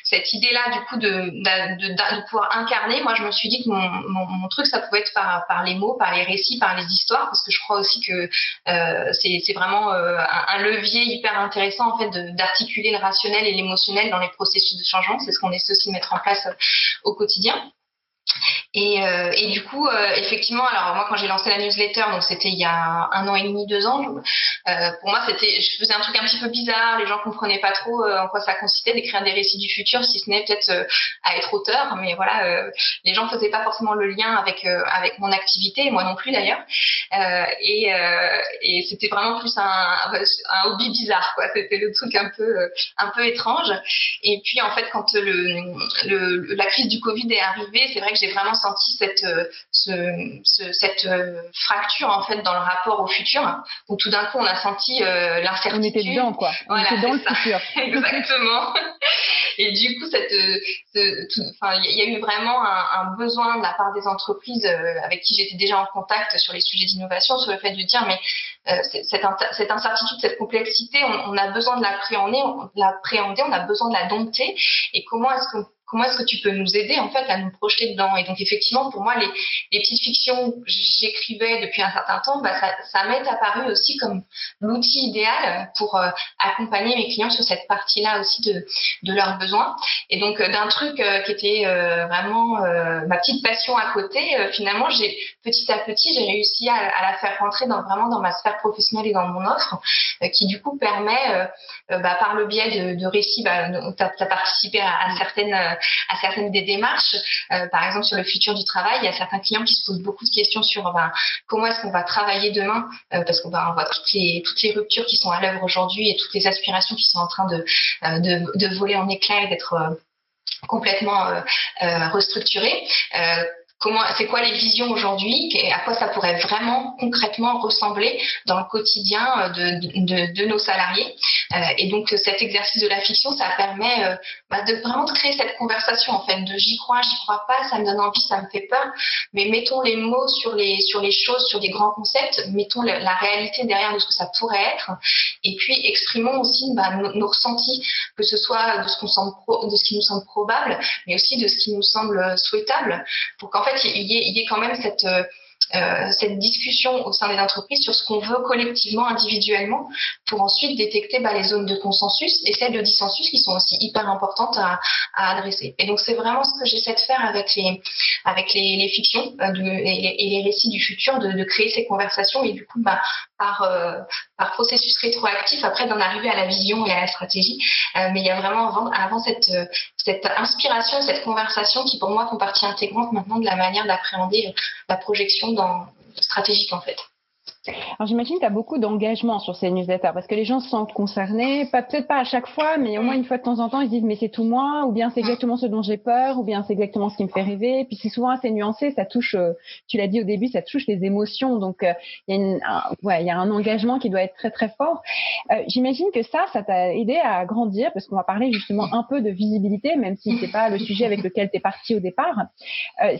cette idée là du coup de de, pouvoir incarner, moi je me suis dit que mon, mon, mon truc ça pouvait être par par les mots, par les récits, par les histoires parce que je crois aussi que euh, c'est vraiment euh, un, levier hyper intéressant en fait d'articuler le rationnel et l'émotionnel dans les processus de changement. C'est ce qu'on essaie aussi de mettre en place euh, au quotidien. Et, euh, et, du coup, euh, effectivement, alors moi quand j'ai lancé la newsletter, donc c'était il y a un an et demi, deux ans, euh, pour moi c'était, je faisais un truc un petit peu bizarre, les gens comprenaient pas trop en quoi ça consistait d'écrire des récits du futur, si ce n'est peut-être à être auteur, mais voilà, les gens faisaient pas forcément le lien avec avec mon activité, moi non plus d'ailleurs, et, c'était vraiment plus un, hobby bizarre, quoi. C'était le truc un peu un peu étrange. Et puis en fait, quand la crise du Covid est arrivée, c'est vrai que j'ai vraiment senti cette, euh, ce, cette euh, fracture en fait dans le rapport au futur, où tout d'un coup on a senti euh, l'incertitude. On était dedans quoi. On était dans le futur. (laughs) Exactement. Et du coup, cette, enfin, il y a eu vraiment un, un, besoin de la part des entreprises avec qui j'étais déjà en contact sur les sujets d'innovation, sur le fait de dire mais cette, cette, incertitude, cette complexité, on, on a besoin de l'appréhender, l'appréhender, on a besoin de la dompter. Et comment est-ce qu'on comment est-ce que tu peux nous aider en fait à nous projeter dedans? Et donc effectivement, pour moi, les, petites fictions que j'écrivais depuis un certain temps, bah, ça, m'est apparu aussi comme l'outil idéal pour euh, accompagner mes clients sur cette partie-là aussi de, leurs besoins. Et donc euh, d'un truc euh, qui était vraiment ma petite passion à côté, finalement, j'ai petit à petit, j'ai réussi à, la faire rentrer dans, vraiment dans ma sphère professionnelle et dans mon offre, qui du coup permet, bah, par le biais de, récits, bah, tu à, à certaines à certaines des démarches. Euh, par exemple, sur le futur du travail, il y a certains clients qui se posent beaucoup de questions sur ben, comment est-ce qu'on va travailler demain, euh, parce qu'on on voit toutes les, toutes les ruptures qui sont à l'œuvre aujourd'hui et toutes les aspirations qui sont en train de, euh, de, de voler en éclats et d'être complètement restructurées c'est quoi les visions aujourd'hui et à quoi ça pourrait vraiment concrètement ressembler dans le quotidien euh, de, de, nos salariés. Euh, et donc cet exercice de la fiction, ça permet euh, bah, de vraiment de créer cette conversation en fait, de j'y crois, j'y crois pas, ça me donne envie, ça me fait peur, mais mettons les mots sur les sur les choses, sur les grands concepts, mettons la réalité derrière de ce que ça pourrait être, et puis exprimons aussi bah, nos, ressentis, que ce soit de ce semble de ce qui nous semble probable, mais aussi de ce qui nous semble souhaitable, pour qu'en fait il y, ait, il y ait quand même cette, euh, euh, cette discussion au sein des entreprises sur ce qu'on veut collectivement, individuellement, pour ensuite détecter bah, les zones de consensus et celles de dissensus qui sont aussi hyper importantes à, adresser. Et donc c'est vraiment ce que j'essaie de faire avec les fictions euh, et, les, récits du futur, de, créer ces conversations et du coup bah, par par processus rétroactif après d'en arriver à la vision et à la stratégie. Euh, mais il y a vraiment avant, avant cette inspiration, cette conversation qui pour moi font partie intégrante maintenant de la manière d'appréhender la projection dans, stratégique en fait. Alors j'imagine que tu as beaucoup d'engagement sur ces newsletters parce que les gens se sentent concernés, peut-être pas à chaque fois, mais au moins une fois de temps en temps, ils se disent mais c'est tout moi, ou bien c'est exactement ce dont j'ai peur, ou bien c'est exactement ce qui me fait rêver. Et puis c'est souvent assez nuancé, ça touche, euh, tu l'as dit au début, ça touche les émotions. Donc euh, il y, a un, ouais, il y a un engagement qui doit être très très fort. Euh, j'imagine que ça, ça t'a aidé à grandir parce qu'on va parler justement un peu de visibilité, même si c'est pas le sujet avec lequel tu es parti au départ.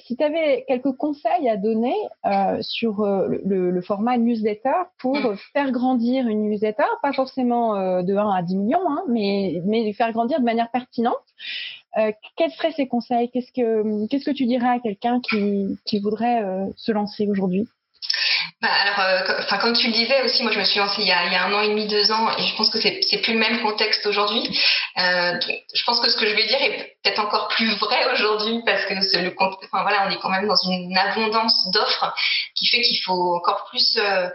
si tu avais quelques conseils à donner sur le, le format newsletter, pour mm. faire grandir une newsletter, pas forcément euh, de 1 à 10 millions, hein, mais, mais faire grandir de manière pertinente. Euh, quels seraient ces conseils? Qu'est-ce que qu'est-ce que tu dirais à quelqu'un qui, qui voudrait euh, se lancer aujourd'hui? Bah, alors, euh, comme tu le disais aussi, moi je me suis lancée il y a, un an et demi, deux ans, et je pense que c'est, plus le même contexte aujourd'hui. Euh, je pense que ce que je vais dire est peut-être encore plus vrai aujourd'hui parce que le, enfin voilà, on est quand même dans une abondance d'offres qui fait qu'il faut encore plus euh,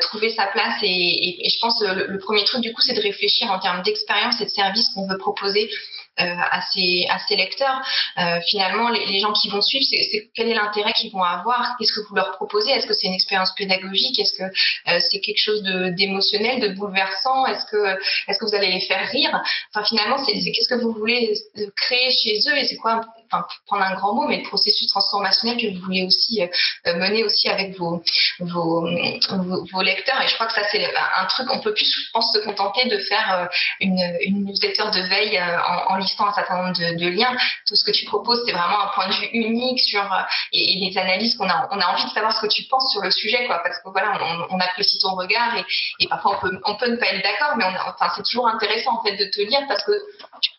trouver sa place. Et, je pense que le, le, premier truc du coup, c'est de réfléchir en termes d'expérience et de service qu'on veut proposer à, ses, à ses lecteurs. Euh, finalement, les, gens qui vont suivre, c'est quel est l'intérêt qu'ils vont avoir? Qu'est-ce que vous leur proposez? Est-ce que c'est une expérience pédagogique? Est-ce que euh, c'est quelque chose d'émotionnel, de, bouleversant? Est-ce que, est-ce que vous allez les faire rire? Enfin, finalement, c'est qu'est-ce que vous voulez créer chez eux et c'est quoi enfin, prendre un grand mot, mais le processus transformationnel que vous voulez aussi euh, mener aussi avec vos, vos, vos, lecteurs. Et je crois que ça, c'est un truc, on peut plus, je pense, se contenter de faire euh, une, une newsletter de veille euh, en, en, listant un certain nombre de, liens. Tout ce que tu proposes, c'est vraiment un point de vue unique sur et, des analyses qu'on a, on a envie de savoir ce que tu penses sur le sujet, quoi, parce que voilà, on, on apprécie ton regard et, parfois on peut, on peut ne pas être d'accord, mais enfin, c'est toujours intéressant en fait de te lire parce que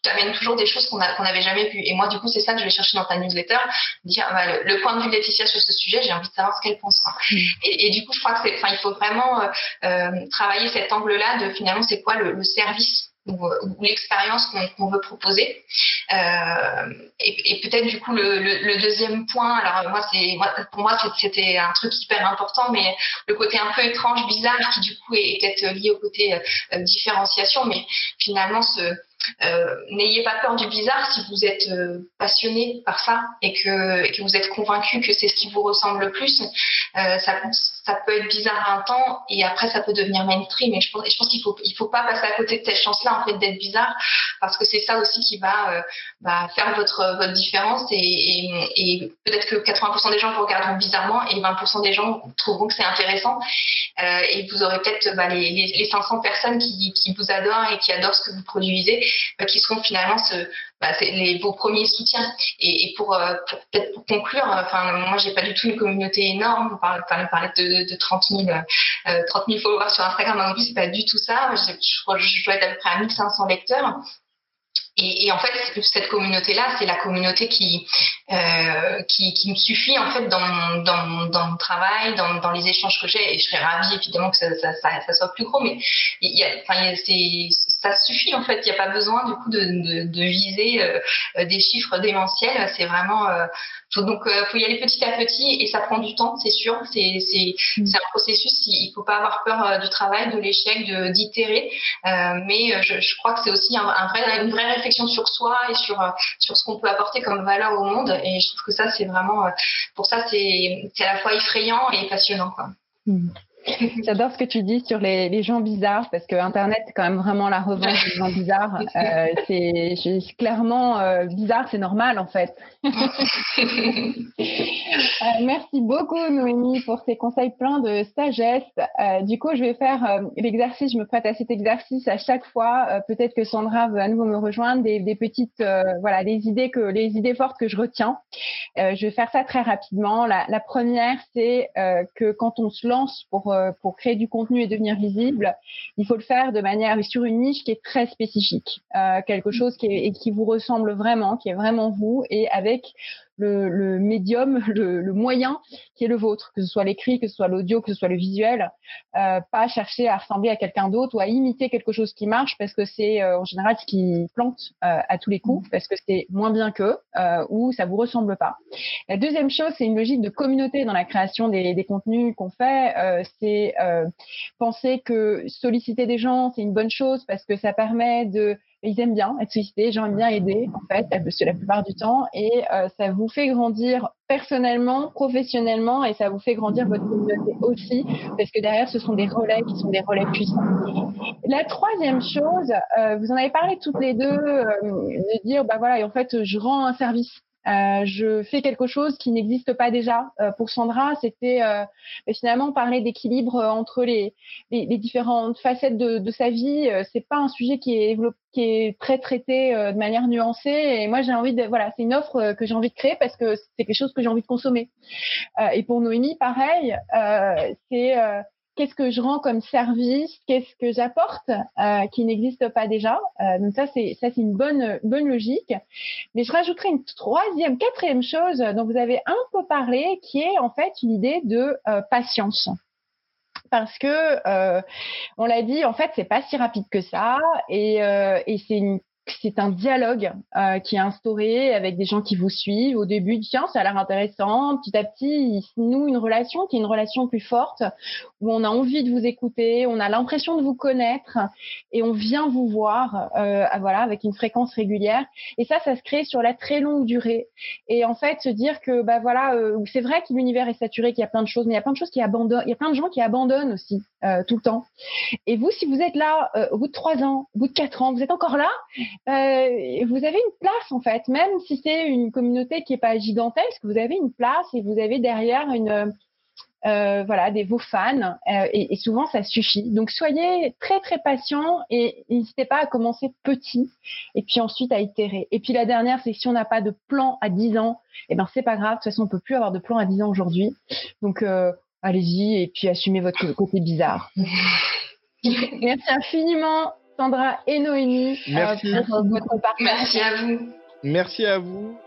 tu amènes toujours des choses qu'on n'avait jamais vues. Et moi, du coup, c'est ça je vais chercher dans ta newsletter, dire bah, le, point de vue de Laetitia sur ce sujet, j'ai envie de savoir ce qu'elle pense. Mm. Et, et, du coup, je crois que c'est, enfin, il faut vraiment euh, euh, travailler cet angle-là de finalement, c'est quoi le, le service ou, l'expérience qu'on veut proposer. Euh, et, et peut-être du coup le, le, le, deuxième point, alors moi c'est pour moi c'était un truc hyper important, mais le côté un peu étrange, bizarre, qui du coup est, peut-être lié au côté euh, différenciation, mais finalement ce euh, n'ayez pas peur du bizarre si vous êtes euh, passionné par ça et que, vous êtes convaincu que c'est ce qui vous ressemble le plus. Euh, ça, peut être bizarre un temps et après ça peut devenir mainstream. Et je pense, qu'il faut, il faut pas passer à côté de cette chance-là en fait d'être bizarre parce que c'est ça aussi qui va bah, faire votre, différence et, peut-être que 80% des gens vous regarderont bizarrement et 20% des gens trouveront que c'est intéressant et vous aurez peut-être bah, les, les, les, 500 personnes qui, vous adorent et qui adorent ce que vous produisez qui seront finalement bah, les, vos premiers soutiens. Et, euh, pour peut-être pour conclure, euh, enfin moi j'ai pas du tout une communauté énorme. On parle de, de 30 000 euh, 30 000 followers sur Instagram. Moi non plus c'est pas du tout ça. Je, dois être à peu près à 1500 lecteurs. Et, en fait, cette communauté-là, c'est la communauté qui, euh, qui, qui, me suffit en fait dans mon, dans, dans mon travail, dans, dans, les échanges que j'ai. Et je serais ravie évidemment que ça, soit plus gros, mais il y a, ça suffit en fait. Il n'y a pas besoin du coup de, de, de viser euh, des chiffres démentiels. C'est vraiment euh, faut donc euh, faut y aller petit à petit et ça prend du temps, c'est sûr. C'est c'est mm. c'est un processus. Il faut pas avoir peur euh, du travail, de l'échec, de d'itérer. Mais je, je, crois que c'est aussi un, un, vrai une vraie réflexion sur soi et sur sur ce qu'on peut apporter comme valeur au monde. Et je trouve que ça c'est vraiment pour ça c'est c'est à la fois effrayant et passionnant quoi. Mm. (laughs) J'adore ce que tu dis sur les, les, gens bizarres parce que Internet c'est quand même vraiment la revanche des gens bizarres. (laughs) Euh, c'est clairement euh, bizarre, c'est normal en fait. (laughs) euh, merci beaucoup Noémie pour ces conseils pleins de sagesse. Euh, du coup, je vais faire euh, l'exercice. Je me prête à cet exercice à chaque fois. Euh, peut-être que Sandra veut à nouveau me rejoindre. Des, des petites, voilà, des idées que les idées fortes que je retiens. je vais faire ça très rapidement. La, la première, c'est que quand on se lance pour euh, pour, créer du contenu et devenir visible, il faut le faire de manière sur une niche qui est très spécifique, euh, quelque chose qui, est, qui vous ressemble vraiment, qui est vraiment vous, et avec le, médium, (laughs) le, moyen qui est le vôtre, que ce soit l'écrit, que ce soit l'audio, que ce soit le visuel, euh, pas chercher à ressembler à quelqu'un d'autre ou à imiter quelque chose qui marche parce que c'est euh, en général ce qui plante euh, à tous les coups, parce que c'est moins bien qu'eux ou ça vous ressemble pas. La deuxième chose, c'est une logique de communauté dans la création des, des contenus qu'on fait. c'est penser que solliciter des gens, c'est une bonne chose parce que ça permet de ils aiment bien être sollicités, les gens aiment bien aider, en fait, la plupart du temps, et euh, ça vous fait grandir personnellement, professionnellement, et ça vous fait grandir votre communauté aussi, parce que derrière, ce sont des relais qui sont des relais puissants. La troisième chose, euh, vous en avez parlé toutes les deux, euh, de dire, bah voilà, et en fait, je rends un service euh, je fais quelque chose qui n'existe pas déjà. Euh, pour Sandra, c'était euh, finalement parler d'équilibre entre les, les, les, différentes facettes de, de sa vie. c'est pas un sujet qui est qui est très traité de manière nuancée. Et moi, j'ai envie de voilà, c'est une offre que j'ai envie de créer parce que c'est quelque chose que j'ai envie de consommer. et pour Noémie, pareil, c'est qu'est-ce que je rends comme service, qu'est-ce que j'apporte euh, qui n'existe pas déjà. Euh, donc ça c'est ça c'est une bonne logique. Mais je rajouterai une troisième, quatrième chose dont vous avez un peu parlé, qui est en fait une idée de euh, patience parce que on l'a dit, en fait, c'est pas si rapide que ça, et c'est une c'est un dialogue euh, qui est instauré avec des gens qui vous suivent. Au début, tiens, ça a l'air intéressant. Petit à petit, il se noue une relation qui est une relation plus forte, où on a envie de vous écouter, on a l'impression de vous connaître, et on vient vous voir, euh, voilà, avec une fréquence régulière. Et ça, ça se crée sur la très longue durée. Et en fait, se dire que, bah voilà, euh, c'est vrai que l'univers est saturé, qu'il y a plein de choses, mais il y a plein de choses qui abandonnent. Il y a plein de gens qui abandonnent aussi tout le temps. Et vous, si vous êtes là au bout de trois ans, au bout de quatre ans, vous êtes encore là? Euh, vous avez une place en fait, même si c'est une communauté qui est pas gigantesque, vous avez une place et vous avez derrière une euh, voilà des vos fans euh, et, et, souvent ça suffit. Donc soyez très très patient et n'hésitez pas à commencer petit et puis ensuite à itérer. Et puis la dernière, c'est si on n'a pas de plan à 10 ans, et eh ben c'est pas grave. De toute façon, on peut plus avoir de plan à 10 ans aujourd'hui. Donc allez-y et puis assumez votre côté bizarre. (laughs) Merci infiniment Sandra et Noémie euh, Merci. pour votre partage. Merci à vous. Merci à vous.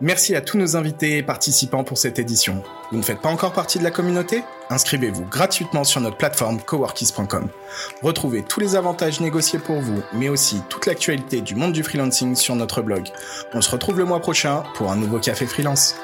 Merci à tous nos invités et participants pour cette édition. Vous ne faites pas encore partie de la communauté? Inscrivez-vous gratuitement sur notre plateforme coworkis.com. Retrouvez tous les avantages négociés pour vous, mais aussi toute l'actualité du monde du freelancing sur notre blog. On se retrouve le mois prochain pour un nouveau café freelance.